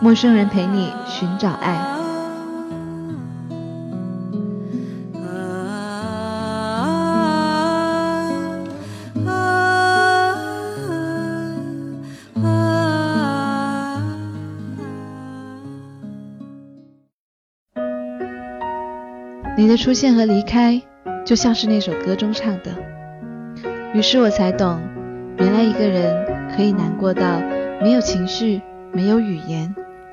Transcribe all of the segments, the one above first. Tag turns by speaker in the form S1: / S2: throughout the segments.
S1: 陌生人陪你寻找爱。你的出现和离开，就像是那首歌中唱的。于是我才懂，原来一个人可以难过到没有情绪、没有语言、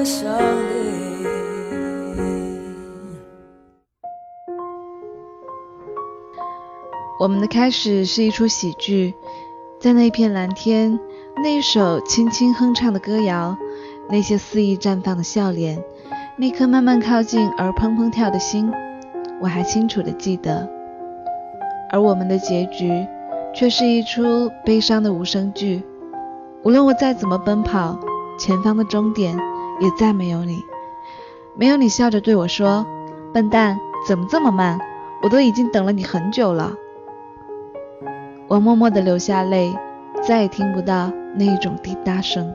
S2: 的歌声里。我
S1: 们的开始是一出喜剧，在那片蓝天，那一首轻轻哼唱的歌谣，那些肆意绽放的笑脸，那颗慢慢靠近而砰砰跳的心，我还清楚的记得。而我们的结局，却是一出悲伤的无声剧。无论我再怎么奔跑，前方的终点也再没有你，没有你笑着对我说：“笨蛋，怎么这么慢？我都已经等了你很久了。”我默默地流下泪，再也听不到那一种滴答声。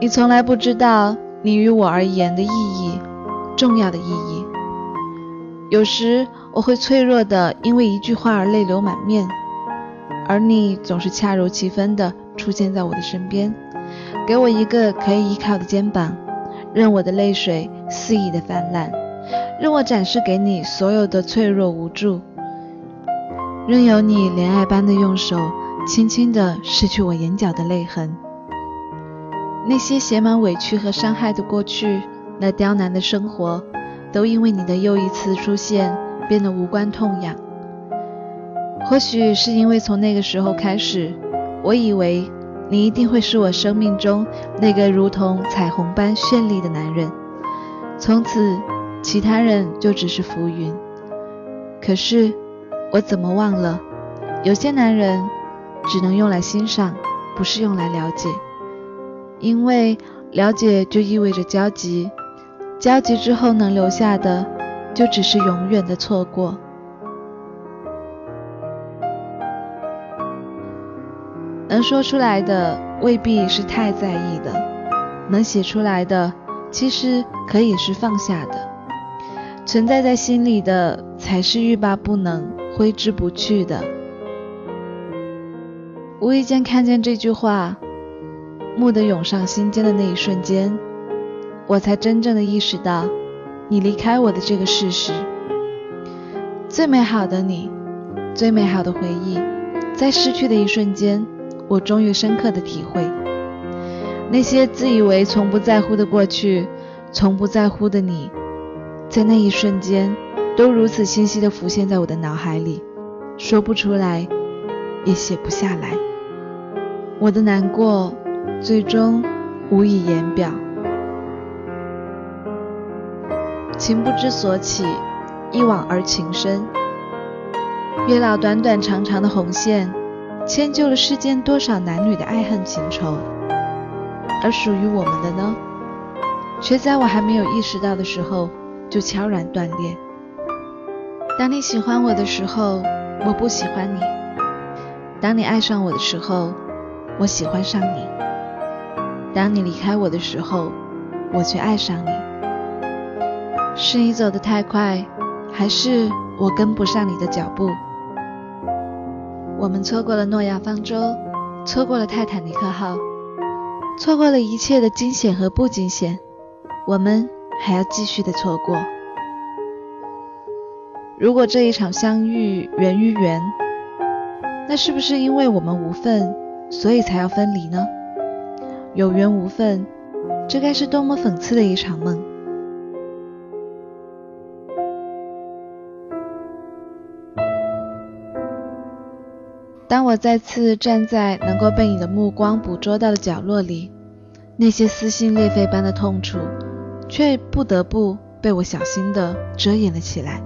S1: 你从来不知道你于我而言的意义，重要的意义。有时我会脆弱的因为一句话而泪流满面，而你总是恰如其分的出现在我的身边，给我一个可以依靠的肩膀，任我的泪水肆意的泛滥，任我展示给你所有的脆弱无助。任由你怜爱般的用手轻轻的拭去我眼角的泪痕，那些写满委屈和伤害的过去，那刁难的生活，都因为你的又一次出现变得无关痛痒。或许是因为从那个时候开始，我以为你一定会是我生命中那个如同彩虹般绚丽的男人，从此其他人就只是浮云。可是。我怎么忘了，有些男人只能用来欣赏，不是用来了解。因为了解就意味着交集，交集之后能留下的，就只是永远的错过。能说出来的未必是太在意的，能写出来的其实可以是放下的，存在在心里的才是欲罢不能。挥之不去的。无意间看见这句话，蓦地涌上心间的那一瞬间，我才真正的意识到，你离开我的这个事实。最美好的你，最美好的回忆，在失去的一瞬间，我终于深刻的体会，那些自以为从不在乎的过去，从不在乎的你，在那一瞬间。都如此清晰的浮现在我的脑海里，说不出来，也写不下来。我的难过，最终无以言表。情不知所起，一往而情深。月老短短长长的红线，迁就了世间多少男女的爱恨情仇，而属于我们的呢？却在我还没有意识到的时候。就悄然断裂。当你喜欢我的时候，我不喜欢你；当你爱上我的时候，我喜欢上你；当你离开我的时候，我却爱上你。是你走得太快，还是我跟不上你的脚步？我们错过了诺亚方舟，错过了泰坦尼克号，错过了一切的惊险和不惊险，我们还要继续的错过。如果这一场相遇源于缘，那是不是因为我们无份，所以才要分离呢？有缘无份，这该是多么讽刺的一场梦！当我再次站在能够被你的目光捕捉到的角落里，那些撕心裂肺般的痛楚，却不得不被我小心地遮掩了起来。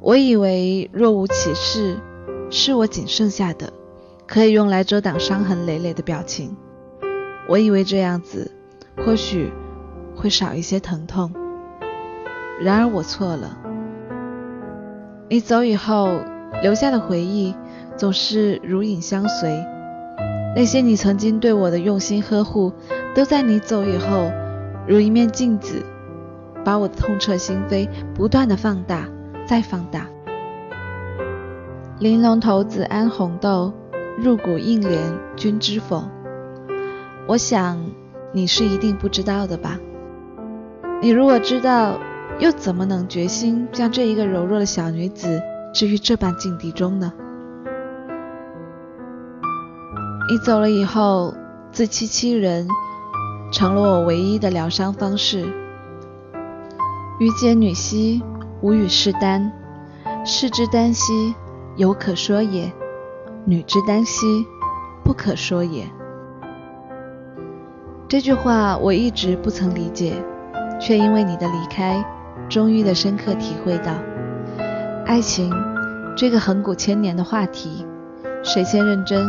S1: 我以为若无其事，是我仅剩下的可以用来遮挡伤痕累累的表情。我以为这样子或许会少一些疼痛。然而我错了。你走以后留下的回忆总是如影相随，那些你曾经对我的用心呵护，都在你走以后如一面镜子，把我的痛彻心扉不断的放大。再放大，玲珑骰子安红豆，入骨应怜君知否？我想你是一定不知道的吧？你如果知道，又怎么能决心将这一个柔弱的小女子置于这般境地中呢？你走了以后，自欺欺人成了我唯一的疗伤方式。愚解女兮。吾与士丹，士之耽兮，犹可说也；女之耽兮，不可说也。这句话我一直不曾理解，却因为你的离开，终于的深刻体会到，爱情这个恒古千年的话题，谁先认真，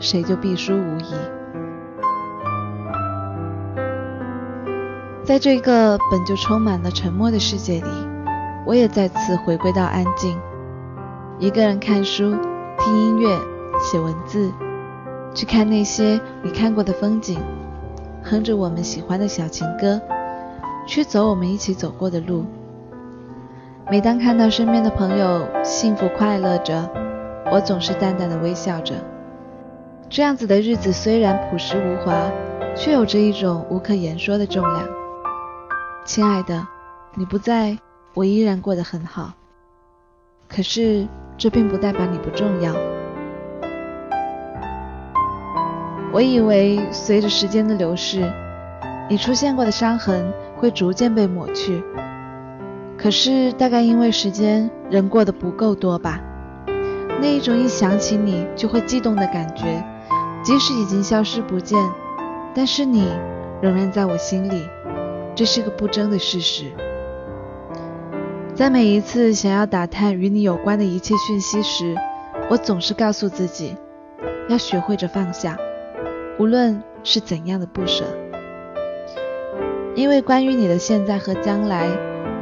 S1: 谁就必输无疑。在这个本就充满了沉默的世界里。我也再次回归到安静，一个人看书、听音乐、写文字，去看那些你看过的风景，哼着我们喜欢的小情歌，去走我们一起走过的路。每当看到身边的朋友幸福快乐着，我总是淡淡的微笑着。这样子的日子虽然朴实无华，却有着一种无可言说的重量。亲爱的，你不在。我依然过得很好，可是这并不代表你不重要。我以为随着时间的流逝，你出现过的伤痕会逐渐被抹去，可是大概因为时间人过得不够多吧，那一种一想起你就会悸动的感觉，即使已经消失不见，但是你仍然在我心里，这是个不争的事实。在每一次想要打探与你有关的一切讯息时，我总是告诉自己，要学会着放下，无论是怎样的不舍。因为关于你的现在和将来，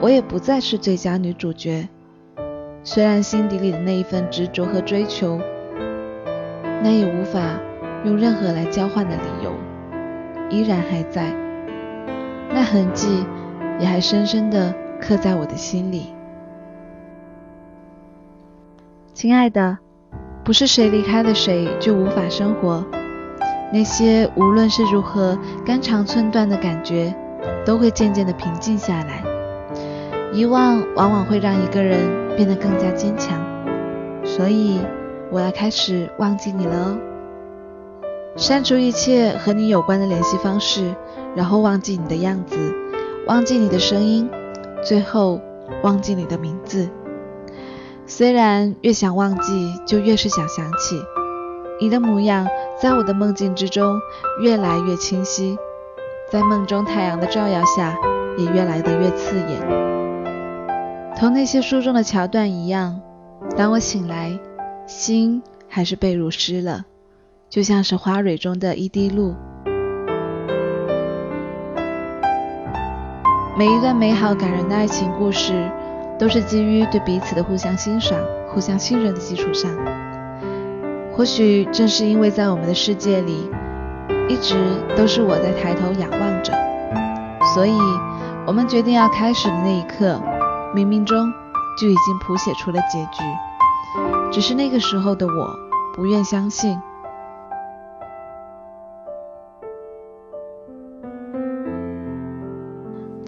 S1: 我也不再是最佳女主角。虽然心底里的那一份执着和追求，那也无法用任何来交换的理由，依然还在，那痕迹也还深深的。刻在我的心里，亲爱的，不是谁离开了谁就无法生活。那些无论是如何肝肠寸断的感觉，都会渐渐的平静下来。遗忘往往会让一个人变得更加坚强，所以我要开始忘记你了哦。删除一切和你有关的联系方式，然后忘记你的样子，忘记你的声音。最后忘记你的名字，虽然越想忘记，就越是想想起你的模样，在我的梦境之中越来越清晰，在梦中太阳的照耀下，也越来的越刺眼。同那些书中的桥段一样，当我醒来，心还是被濡湿了，就像是花蕊中的一滴露。每一段美好感人的爱情故事，都是基于对彼此的互相欣赏、互相信任的基础上。或许正是因为在我们的世界里，一直都是我在抬头仰望着，所以我们决定要开始的那一刻，冥冥中就已经谱写出了结局。只是那个时候的我，不愿相信。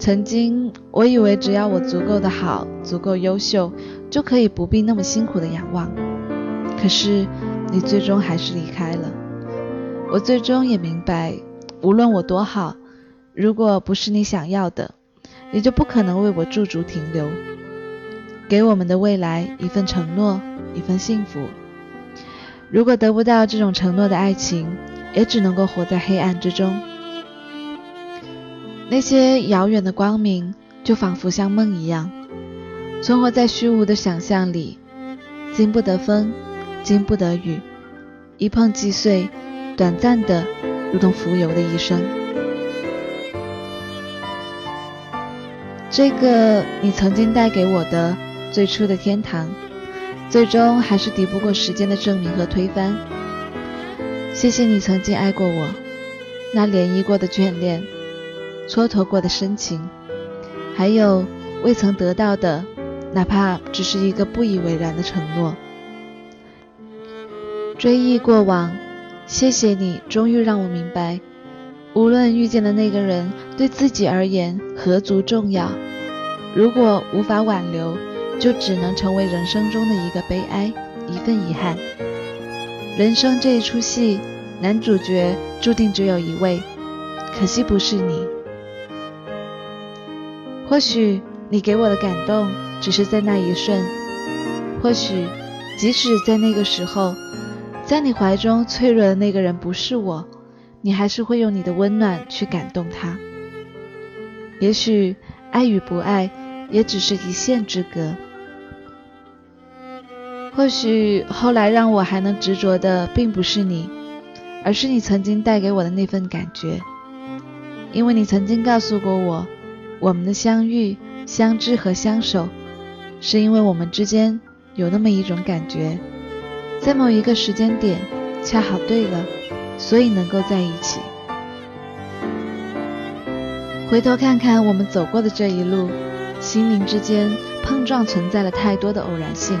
S1: 曾经，我以为只要我足够的好，足够优秀，就可以不必那么辛苦的仰望。可是，你最终还是离开了。我最终也明白，无论我多好，如果不是你想要的，你就不可能为我驻足停留，给我们的未来一份承诺，一份幸福。如果得不到这种承诺的爱情，也只能够活在黑暗之中。那些遥远的光明，就仿佛像梦一样，存活在虚无的想象里，经不得风，经不得雨，一碰即碎，短暂的，如同浮游的一生。这个你曾经带给我的最初的天堂，最终还是敌不过时间的证明和推翻。谢谢你曾经爱过我，那涟漪过的眷恋。蹉跎过的深情，还有未曾得到的，哪怕只是一个不以为然的承诺。追忆过往，谢谢你，终于让我明白，无论遇见的那个人对自己而言何足重要，如果无法挽留，就只能成为人生中的一个悲哀，一份遗憾。人生这一出戏，男主角注定只有一位，可惜不是你。或许你给我的感动只是在那一瞬，或许即使在那个时候，在你怀中脆弱的那个人不是我，你还是会用你的温暖去感动他。也许爱与不爱也只是一线之隔。或许后来让我还能执着的并不是你，而是你曾经带给我的那份感觉，因为你曾经告诉过我。我们的相遇、相知和相守，是因为我们之间有那么一种感觉，在某一个时间点恰好对了，所以能够在一起。回头看看我们走过的这一路，心灵之间碰撞存在了太多的偶然性，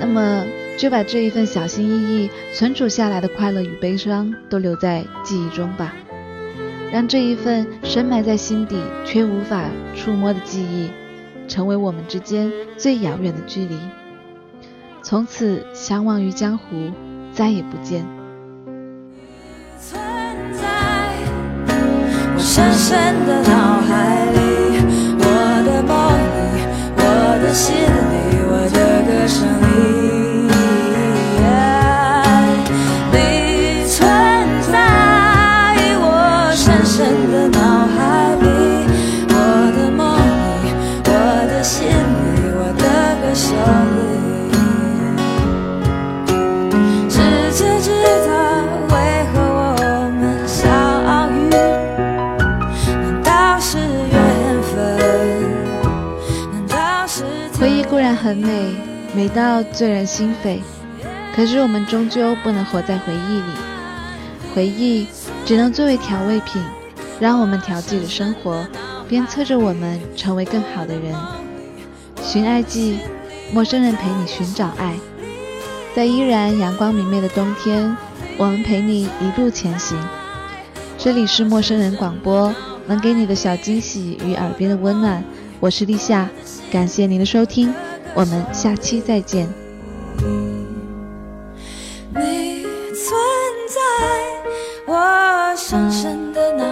S1: 那么就把这一份小心翼翼存储下来的快乐与悲伤都留在记忆中吧。让这一份深埋在心底却无法触摸的记忆，成为我们之间最遥远的距离。从此相忘于江湖，再也不见。
S2: 存在我深深的脑海里，我的梦里，我的心
S1: 很美，美到醉人心扉。可是我们终究不能活在回忆里，回忆只能作为调味品，让我们调剂着生活，鞭策着我们成为更好的人。寻爱记，陌生人陪你寻找爱，在依然阳光明媚的冬天，我们陪你一路前行。这里是陌生人广播，能给你的小惊喜与耳边的温暖。我是立夏，感谢您的收听。我们下期再见。
S2: 你存在我深深的脑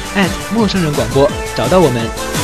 S3: 陌生人广播，找到我们。